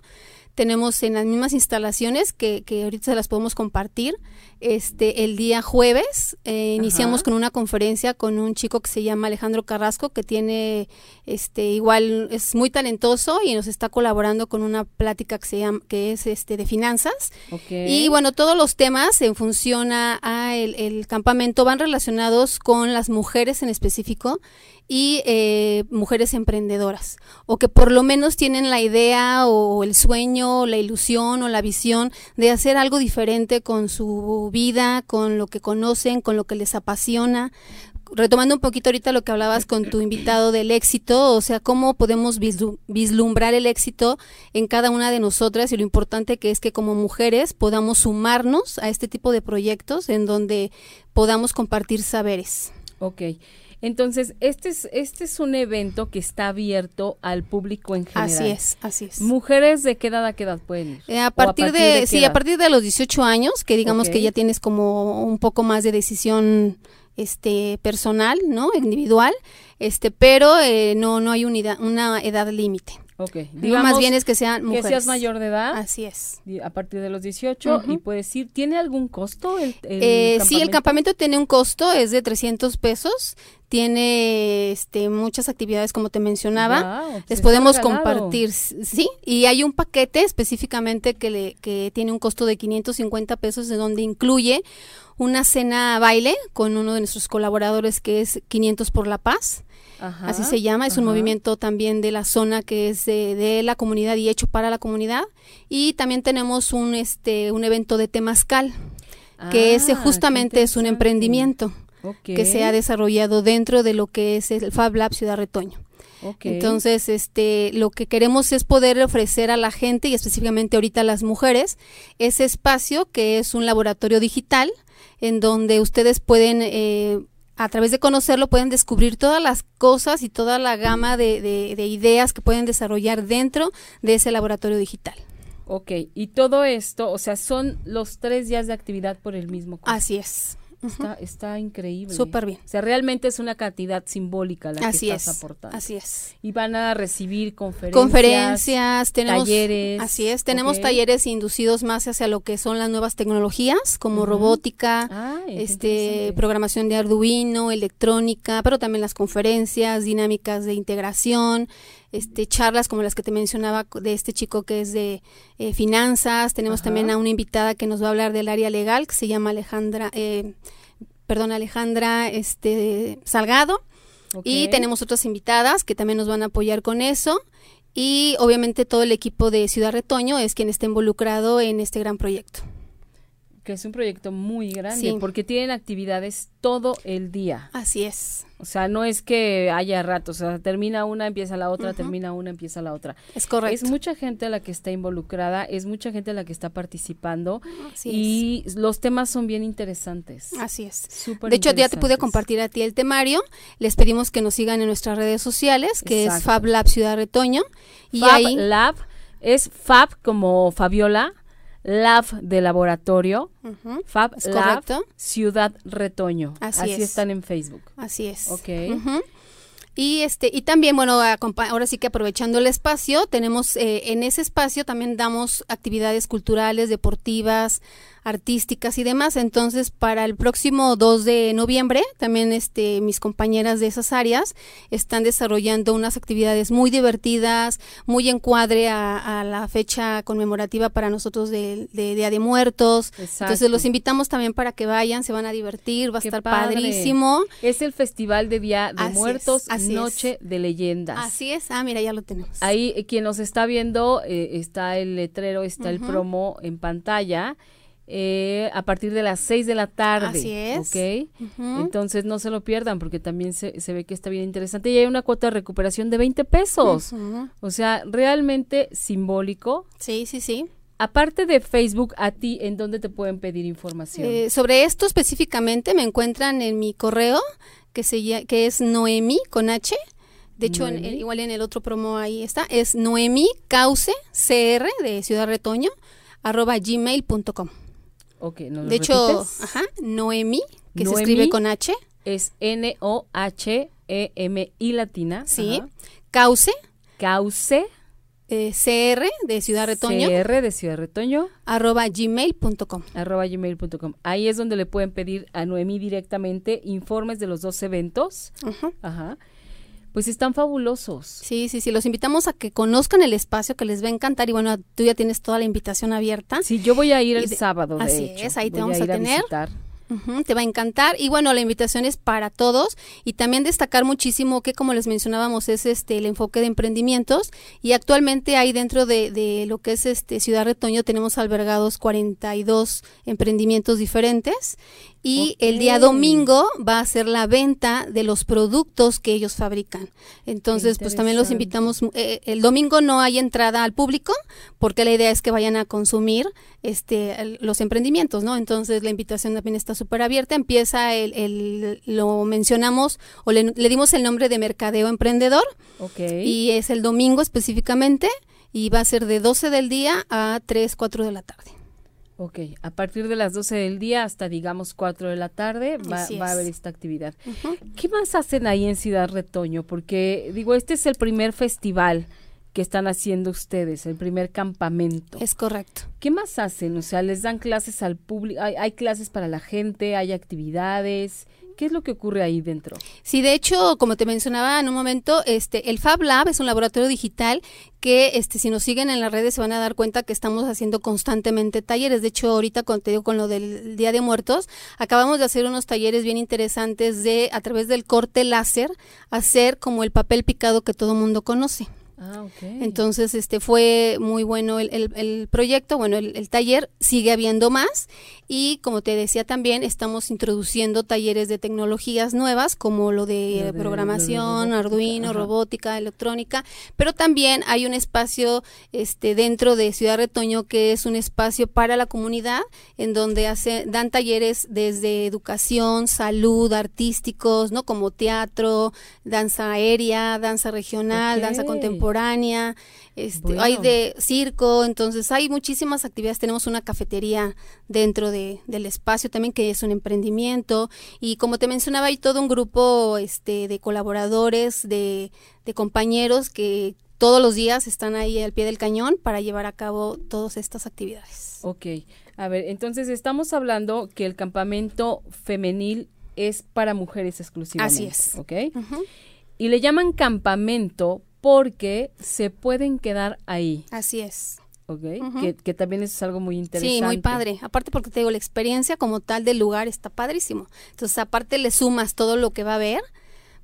tenemos en las mismas instalaciones que, que ahorita se las podemos compartir. Este, el día jueves eh, iniciamos con una conferencia con un chico que se llama Alejandro Carrasco, que tiene, este, igual es muy talentoso y nos está colaborando con una plática que se llama, que es este de finanzas. Y bueno, todos los temas en función a, el, campamento van relacionados con las mujeres en específico y eh, mujeres emprendedoras o que por lo menos tienen la idea o el sueño, o la ilusión o la visión de hacer algo diferente con su vida, con lo que conocen, con lo que les apasiona. Retomando un poquito ahorita lo que hablabas con tu invitado del éxito, o sea, cómo podemos vislumbrar el éxito en cada una de nosotras y lo importante que es que como mujeres podamos sumarnos a este tipo de proyectos en donde podamos compartir saberes. Ok. Entonces, este es, este es un evento que está abierto al público en general. Así es, así es. ¿Mujeres de qué edad a qué edad pueden ir? Eh, a, partir de, sí, a partir de los 18 años, que digamos que ya tienes como un poco más de decisión este personal, ¿no? Individual, este, pero eh, no no hay unidad, una edad límite. Ok. Digamos más bien es que sean mujeres. Que seas mayor de edad. Así es. A partir de los 18 y puedes ir. ¿Tiene algún costo el, eh, Sí, el campamento tiene un costo, es de 300 pesos. Tiene este, muchas actividades, como te mencionaba. Les podemos compartir, sí. Y hay un paquete específicamente que, le, que tiene un costo de 550 pesos, de donde incluye una cena baile con uno de nuestros colaboradores que es 500 por la paz así se llama, es un movimiento también de la zona que es de, la comunidad y hecho para la comunidad. Y también tenemos un, este, un evento de Temazcal, que ese ah, justamente es un emprendimiento que se ha desarrollado dentro de lo que es el Fab Lab Ciudad Retoño. Entonces, este, lo que queremos es poder ofrecer a la gente y específicamente ahorita a las mujeres ese espacio que es un laboratorio digital en donde ustedes pueden eh, a través de conocerlo pueden descubrir todas las cosas y toda la gama de, de, ideas que pueden desarrollar dentro de ese laboratorio digital. Ok, y todo esto, o sea, son los tres días de actividad por el mismo Así es. Está, está increíble. Súper bien. O sea, realmente es una cantidad simbólica la Así que estás es, aportando. así es. Y van a recibir conferencias. Conferencias, tenemos talleres. Así es, tenemos Ok. talleres inducidos más hacia lo que son las nuevas tecnologías, como Ujú. robótica, Ay, qué este programación de Arduino, electrónica, pero también las conferencias, dinámicas de integración, este charlas como las que te mencionaba de este chico que es de eh, finanzas. Tenemos Ajá. también a una invitada que nos va a hablar del área legal, que se llama Alejandra, eh, perdón, Alejandra este, Salgado. Y tenemos otras invitadas que también nos van a apoyar con eso. Y obviamente todo el equipo de Ciudad Retoño es quien está involucrado en este gran proyecto. Que es un proyecto muy grande, Sí. porque tienen actividades todo el día. Así es, O sea, no es que haya rato, o sea, termina una, empieza la otra, termina una, empieza la otra. es correcto. Es mucha gente la que está involucrada, es mucha gente la que está participando Así y los temas son bien interesantes. es. Así es. Súper De hecho, ya te pude compartir a ti el temario. Les pedimos que nos sigan en nuestras redes sociales, que es. Fab Lab Ciudad Retoño. Y Fab ahí, Lab es Fab como Fabiola, Lab de laboratorio, Fab es Lab correcto. Ciudad Retoño. Así es. están en Facebook. Así es. Ok. Y este y también bueno ahora sí que aprovechando el espacio tenemos eh, en ese espacio también damos actividades culturales deportivas artísticas y demás entonces para el próximo 2 de noviembre también este mis compañeras de esas áreas están desarrollando unas actividades muy divertidas muy encuadre a, a la fecha conmemorativa para nosotros de, de Día de Muertos entonces los invitamos también para que vayan se van a divertir va a Qué estar padre. padrísimo Es el Festival de Día de Así es, Muertos, así Noche de Leyendas. Así es, ah, mira, ya lo tenemos. Ahí eh, quien nos está viendo, eh, está el letrero, está el promo en pantalla. Eh, a partir de las 6 de la tarde. Así es. ¿Ok? Entonces no se lo pierdan porque también se, se ve que está bien interesante. Y hay una cuota de recuperación de 20 pesos. O sea, realmente simbólico. Sí, sí, sí. Aparte de Facebook, a ti, ¿en dónde te pueden pedir información? Eh, sobre esto específicamente me encuentran en mi correo que se que es Noemi con H. De hecho, en- igual en el otro promo ahí está. Es Noemi Cauce CR de Ciudad Retoño arroba gmail.com. ok, ¿nos lo De hecho, ajá, Noemi, que se escribe con H, Es N-O-H-E-M-I latina. sí, Ajá. Cauce Cauce. eh, CR de Ciudad Retoño CR de Ciudad Retoño. arroba gmail.com. arroba gmail.com. Ahí es donde le pueden pedir a Noemí directamente informes de los dos eventos. Ajá. Ajá. Pues están fabulosos. Sí, sí, sí, los invitamos a que conozcan el espacio que les va a encantar y bueno, tú ya tienes toda la invitación abierta. Sí, yo voy a ir el de- sábado, de así hecho. es, ahí te Voy vamos a ir tener. Te va a encantar y bueno, la invitación es para todos y también destacar muchísimo que como les mencionábamos es este el enfoque de emprendimientos y actualmente hay dentro de, de lo que es este Ciudad Retoño tenemos albergados 42 emprendimientos diferentes y el día domingo va a ser la venta de los productos que ellos fabrican. Entonces, pues también los invitamos. eh, el domingo no hay entrada al público porque la idea es que vayan a consumir este los emprendimientos, ¿no? Entonces la invitación también está súper abierta. Empieza el, el- lo mencionamos o le, le dimos el nombre de Mercadeo Emprendedor Ok. y es el domingo específicamente y va a ser de 12 del día a 3, 4 de la tarde. Ok, a partir de las 12 del día hasta digamos 4 de la tarde va, va a haber esta actividad. ¿Qué más hacen ahí en Ciudad Retoño? Porque digo, este es el primer festival que están haciendo ustedes, el primer campamento. Es correcto. ¿Qué más hacen? O sea, les dan clases al público, hay, hay clases para la gente, hay actividades. ¿Qué es lo que ocurre ahí dentro? Sí, de hecho, como te mencionaba en un momento, este, el Fab Lab es un laboratorio digital que, este, si nos siguen en las redes se van a dar cuenta que estamos haciendo constantemente talleres. De hecho, ahorita con, te digo, con lo del Día de Muertos, acabamos de hacer unos talleres bien interesantes de, a través del corte láser, hacer como el papel picado que todo mundo conoce. Ah, ok. Entonces, este fue muy bueno el, el- el proyecto, bueno, el, el taller sigue habiendo más y como te decía también, estamos introduciendo talleres de tecnologías nuevas como lo de, Lo de- programación, lo de robótica, Arduino, ajá. robótica, electrónica, pero también hay un espacio este dentro de Ciudad Retoño que es un espacio para la comunidad en donde hace, dan talleres desde educación, salud, artísticos, ¿no? Como teatro, danza aérea, danza regional, danza contemporánea contemporánea, este, hay de circo, entonces hay muchísimas actividades. Tenemos una cafetería dentro de, del espacio también que es un emprendimiento y como te mencionaba hay todo un grupo este, de colaboradores, de, de compañeros que todos los días están ahí al pie del cañón para llevar a cabo todas estas actividades. Ok, a ver, entonces estamos hablando que el campamento femenil es para mujeres exclusivamente. Así es. ¿Ok? Y le llaman campamento porque se pueden quedar ahí. Así es. ¿Ok? que, que, también es algo muy interesante. Sí, muy padre. Aparte porque te digo, la experiencia como tal del lugar está padrísimo. Entonces, aparte le sumas todo lo que va a haber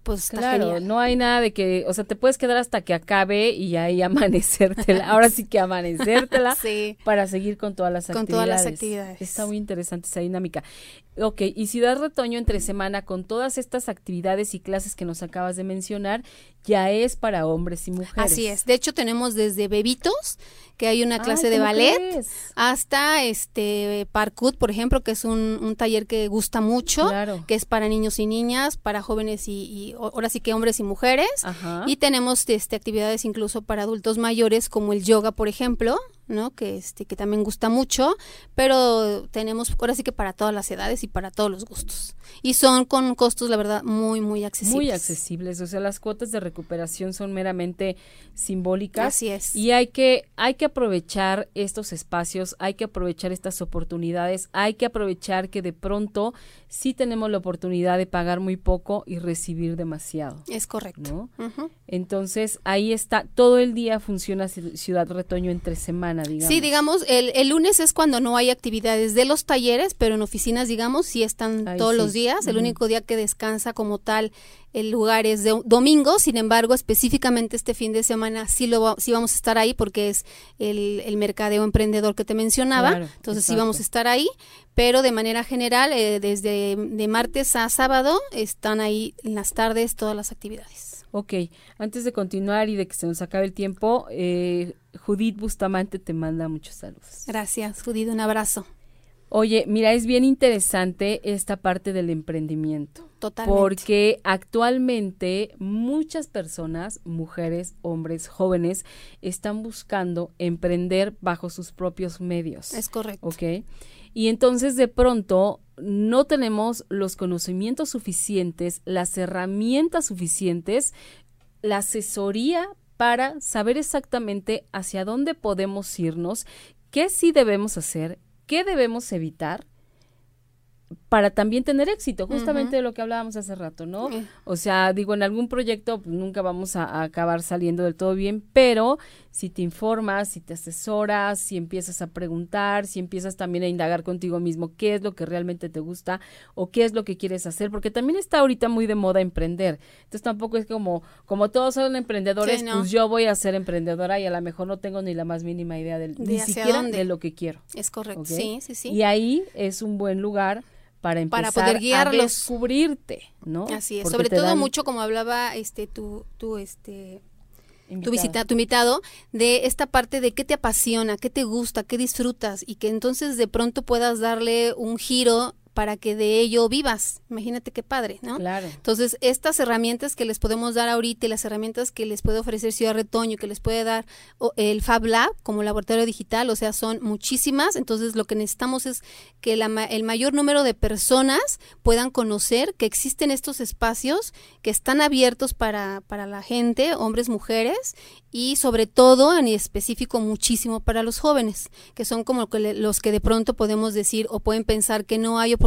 pues claro, no hay nada de que, o sea, te puedes quedar hasta que acabe y ahí (laughs) amanecértela. Ahora sí que amanecértela (laughs) sí. para seguir con todas las con actividades. todas las actividades. Está muy interesante esa dinámica. Ok, y Ciudad Retoño entre semana con todas estas actividades y clases que nos acabas de mencionar, ya es para hombres y mujeres. Así es. De hecho, tenemos desde bebitos, que hay una clase de ballet, hasta este parkour, por ejemplo, que es un, taller que gusta mucho, que es para niños y niñas, para jóvenes y, ahora sí que hombres y mujeres. Y tenemos este actividades incluso para adultos mayores, como el yoga, por ejemplo, ¿no? Que este que también gusta mucho, pero tenemos ahora sí que para todas las edades y para todos los gustos. Y son con costos la verdad muy muy accesibles. Muy accesibles, o sea, las cuotas de recuperación son meramente simbólicas. Así es. Y hay que hay que aprovechar estos espacios, hay que aprovechar estas oportunidades, hay que aprovechar que de pronto sí tenemos la oportunidad de pagar muy poco y recibir demasiado. Es correcto. Entonces, ahí está, todo el día funciona Ciudad Retoño entre semana, digamos. Sí, digamos, el, el lunes es cuando no hay actividades de los talleres, pero en oficinas, digamos, sí están todos los días. El único día que descansa como tal el lugar es de domingo, sin embargo, específicamente este fin de semana sí, lo, sí vamos a estar ahí porque es el, el mercadeo emprendedor que te mencionaba, entonces sí vamos a estar ahí, pero de manera general, eh, desde de martes a sábado, están ahí en las tardes todas las actividades. Ok, antes de continuar y de que se nos acabe el tiempo, eh, Judith Bustamante te manda muchos saludos. Gracias, Judith, un abrazo. Oye, mira, es bien interesante esta parte del emprendimiento. Totalmente. Porque actualmente muchas personas, mujeres, hombres, jóvenes, están buscando emprender bajo sus propios medios. Es correcto. ¿Ok? Y entonces de pronto no tenemos los conocimientos suficientes, las herramientas suficientes, la asesoría para saber exactamente hacia dónde podemos irnos, qué sí debemos hacer ¿Qué debemos evitar? Para también tener éxito, justamente de lo que hablábamos hace rato, ¿no? O sea, digo, en algún proyecto pues, nunca vamos a, acabar saliendo del todo bien, pero si te informas, si te asesoras, si empiezas a preguntar, si empiezas también a indagar contigo mismo qué es lo que realmente te gusta o qué es lo que quieres hacer, porque también está ahorita muy de moda emprender. Entonces tampoco es como, como todos son emprendedores, pues yo voy a ser emprendedora y a lo mejor no tengo ni la más mínima idea del, ni siquiera de lo que quiero. Es correcto, sí, sí, sí. Y ahí es un buen lugar para empezar poder guiarlos. a descubrirte, ¿no? Así es, sobre todo mucho como hablaba este tu tu este tu visita, tu invitado, de esta parte de qué te apasiona, qué te gusta, qué disfrutas y que entonces de pronto puedas darle un giro para que de ello vivas. Imagínate qué padre, ¿no? Claro. Entonces, estas herramientas que les podemos dar ahorita y las herramientas que les puede ofrecer Ciudad Retoño, que les puede dar el Fab Lab como laboratorio digital, o sea, son muchísimas. Entonces, lo que necesitamos es que el mayor número de personas puedan conocer que existen estos espacios que están abiertos para, para la gente, hombres, mujeres, y sobre todo en específico muchísimo para los jóvenes, que son como los que de pronto podemos decir o pueden pensar que no hay oportunidades,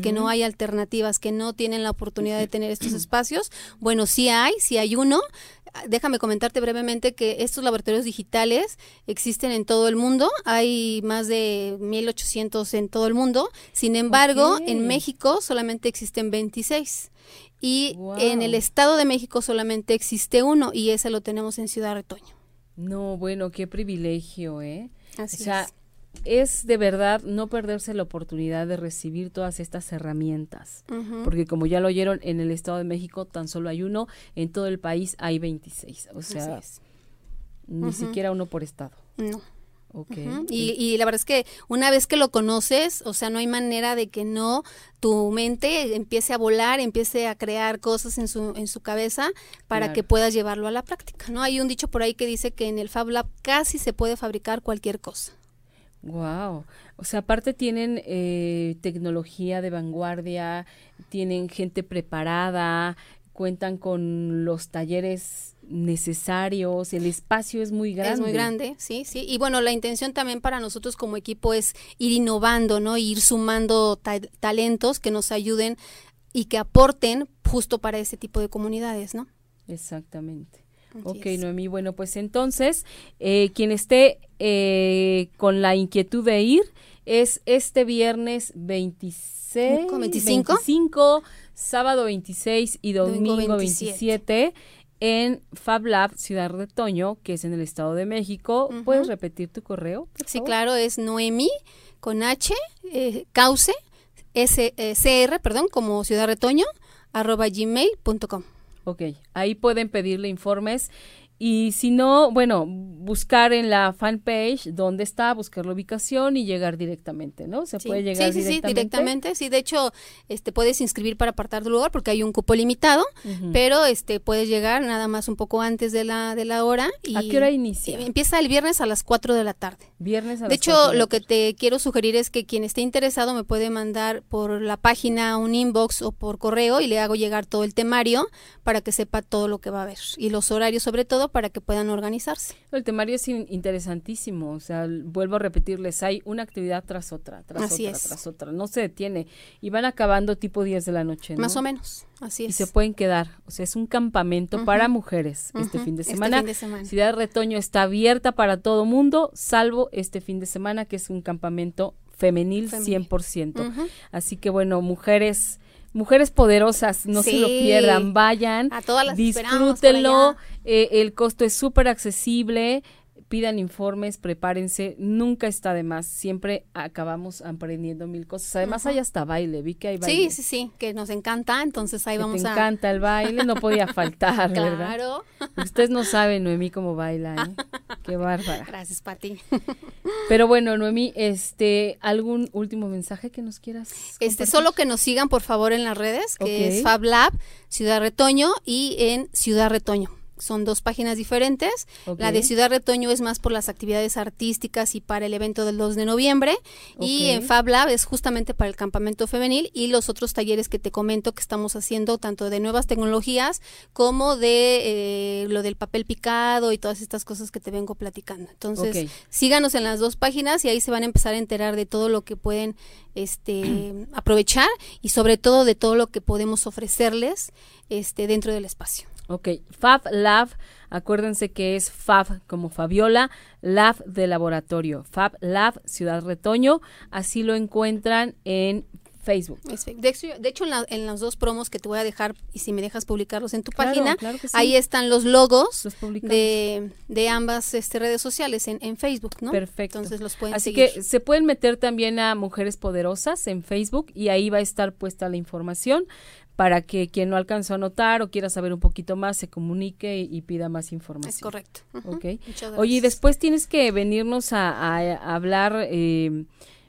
que no hay alternativas, que no tienen la oportunidad de tener estos espacios. Bueno, sí hay, sí hay uno. Déjame comentarte brevemente que estos laboratorios digitales existen en todo el mundo, hay más de 1800 en todo el mundo, sin embargo, en México solamente existen 26 y en el Estado de México solamente existe uno y ese lo tenemos en Ciudad Retoño. No, bueno, qué privilegio, ¿eh? Así o sea, es. De verdad no perderse la oportunidad de recibir todas estas herramientas, porque como ya lo oyeron, en el Estado de México tan solo hay uno, en todo el país hay 26, o sea, ni siquiera uno por estado. No. y, y, la verdad es que una vez que lo conoces, o sea, no hay manera de que no tu mente empiece a volar, empiece a crear cosas en su, en su cabeza para que puedas llevarlo a la práctica, ¿no? Hay un dicho por ahí que dice que en el Fab Lab casi se puede fabricar cualquier cosa. Wow. O sea, aparte tienen eh, tecnología de vanguardia, tienen gente preparada, cuentan con los talleres necesarios, el espacio es muy grande. Es muy grande, sí, sí. Y bueno, la intención también para nosotros como equipo es ir innovando, ¿no? Ir sumando talentos que nos ayuden y que aporten justo para ese tipo de comunidades, ¿no? Exactamente. ok, Noemí, bueno, pues entonces, eh, quien esté eh, con la inquietud de ir, es este viernes 26, 25, 25 sábado 26 y domingo, 27 en Fab Lab Ciudad Retoño, que es en el Estado de México. ¿Puedes repetir tu correo? Sí, claro, es Noemi con H, eh, cauce, S, eh, CR, perdón, como Ciudad Retoño, arroba gmail.com. Ok, ahí pueden pedirle informes y si no, bueno, buscar en la fanpage dónde está, buscar la ubicación y llegar directamente, ¿no? Se puede llegar sí, sí, directamente. Sí, directamente. Sí, de hecho, este puedes inscribir para apartar tu lugar porque hay un cupo limitado, pero este puedes llegar nada más un poco antes de la de la hora y ¿A qué hora inicia? Empieza el viernes a las 4 de la tarde. Viernes a De hecho, lo que te quiero sugerir es que quien esté interesado me puede mandar por la página un inbox o por correo y le hago llegar todo el temario para que sepa todo lo que va a haber y los horarios sobre todo para que puedan organizarse. El temario es interesantísimo, o sea, vuelvo a repetirles, hay una actividad tras otra, tras otra, tras otra, no se detiene y van acabando tipo 10 de la noche. Más o menos, así es. Y se pueden quedar, o sea, es un campamento para mujeres este, fin de, este semana. fin de semana. Ciudad Retoño está abierta para todo mundo, salvo este fin de semana que es un campamento femenil, 100%. Así que bueno, mujeres Mujeres poderosas, no se lo pierdan, vayan, a todas las disfrútenlo, eh, el costo es súper accesible, pidan informes, prepárense, nunca está de más, siempre acabamos aprendiendo mil cosas. Además hay hasta baile, vi que hay baile. Sí, sí, sí, que nos encanta, entonces ahí vamos te a... encanta el baile, no podía (laughs) faltar, claro. ¿verdad? Ustedes no saben, Noemí, cómo baila, ¿eh? (laughs) Qué bárbara. Gracias, Pati. Pero bueno, Noemí, este, ¿algún último mensaje que nos quieras Este, solo que nos sigan, por favor, en las redes, que es Fab Lab, Ciudad Retoño y en Ciudad Retoño son dos páginas diferentes. La de Ciudad Retoño es más por las actividades artísticas y para el evento del 2 de noviembre. Y en Fab Lab es justamente para el campamento femenil y los otros talleres que te comento que estamos haciendo, tanto de nuevas tecnologías como de eh, lo del papel picado y todas estas cosas que te vengo platicando. Entonces, síganos en las dos páginas y ahí se van a empezar a enterar de todo lo que pueden este, (clears throat) aprovechar y sobre todo de todo lo que podemos ofrecerles este, dentro del espacio. Ok, Fab Lab, acuérdense que es Fab como Fabiola, Lab de laboratorio, Fab Lab Ciudad Retoño, así lo encuentran en Facebook. De hecho, en, los dos promos que te voy a dejar, y si me dejas publicarlos en tu página, ahí están los logos de, de, ambas este, redes sociales en, en, Facebook, ¿no? Perfecto. Entonces los pueden Así que se pueden meter también a Mujeres Poderosas en Facebook y ahí va a estar puesta la información para que quien no alcanzó a notar o quiera saber un poquito más se comunique y, pida más información. Es correcto. Oye, y después tienes que venirnos a, hablar eh,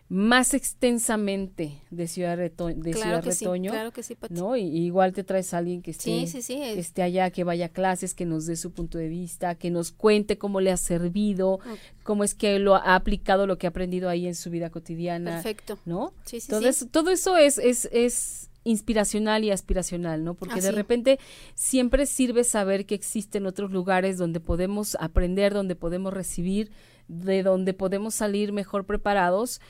más extensamente de Ciudad, Retoño, de Ciudad Retoño. claro que sí, ¿no? Y, igual te traes a alguien que esté, esté allá, que vaya a clases, que nos dé su punto de vista, que nos cuente cómo le ha servido, cómo es que lo ha aplicado lo que ha aprendido ahí en su vida cotidiana. Perfecto. ¿No? Sí, sí, todo, Eso, todo eso es, es, es inspiracional y aspiracional, ¿no? Porque de repente siempre sirve saber que existen otros lugares donde podemos aprender, donde podemos recibir, de donde podemos salir mejor preparados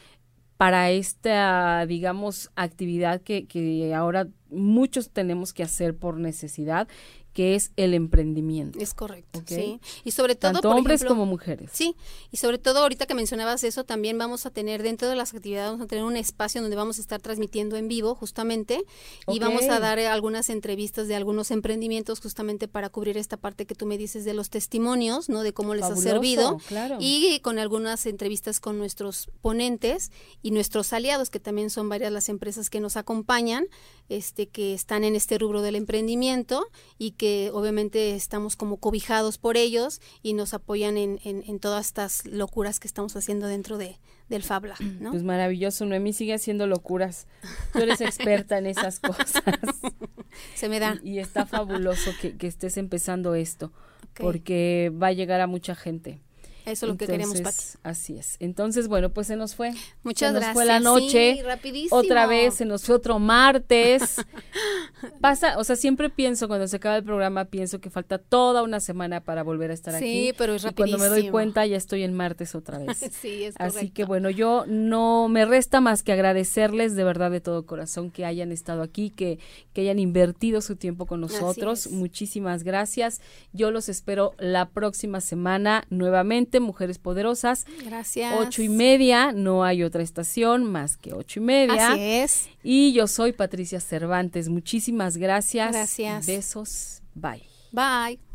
para esta, digamos, actividad que, que ahora muchos tenemos que hacer por necesidad que es el emprendimiento. Es correcto, sí. Y sobre todo, Tanto hombres como mujeres. Sí, y sobre todo ahorita que mencionabas eso, también vamos a tener dentro de las actividades, vamos a tener un espacio donde vamos a estar transmitiendo en vivo justamente y vamos a dar algunas entrevistas de algunos emprendimientos justamente para cubrir esta parte que tú me dices de los testimonios, ¿no? De cómo les ha servido. Y con algunas entrevistas con nuestros ponentes y nuestros aliados, que también son varias las empresas que nos acompañan, este, que están en este rubro del emprendimiento y que obviamente estamos como cobijados por ellos y nos apoyan en, en, todas estas locuras que estamos haciendo dentro de, del Fabla, (clears throat) ¿no? Pues maravilloso, Noemí sigue haciendo locuras. Tú eres (laughs) experta en esas cosas. (laughs) Se me da. Y, está fabuloso que, que, estés empezando esto, porque va a llegar a mucha gente. Eso es lo que queremos, Pati. Así es. Entonces, bueno, pues se nos fue. Muchas se nos gracias. fue la noche. Sí, rapidísimo. Otra vez, se nos fue otro martes. (laughs) Pasa, o sea, siempre pienso, cuando se acaba el programa, pienso que falta toda una semana para volver a estar aquí. Sí, pero es rapidísimo. Y cuando me doy cuenta, ya estoy en martes otra vez. (laughs) sí, es Así que bueno, yo no me resta más que agradecerles de verdad de todo corazón que hayan estado aquí, que, que hayan invertido su tiempo con nosotros. Muchísimas gracias. Yo los espero la próxima semana nuevamente Mujeres Poderosas. Gracias. Ocho y media, no hay otra estación más que ocho y media. Así es. Y yo soy Patricia Cervantes. Muchísimas gracias. Gracias. Besos. Bye. Bye.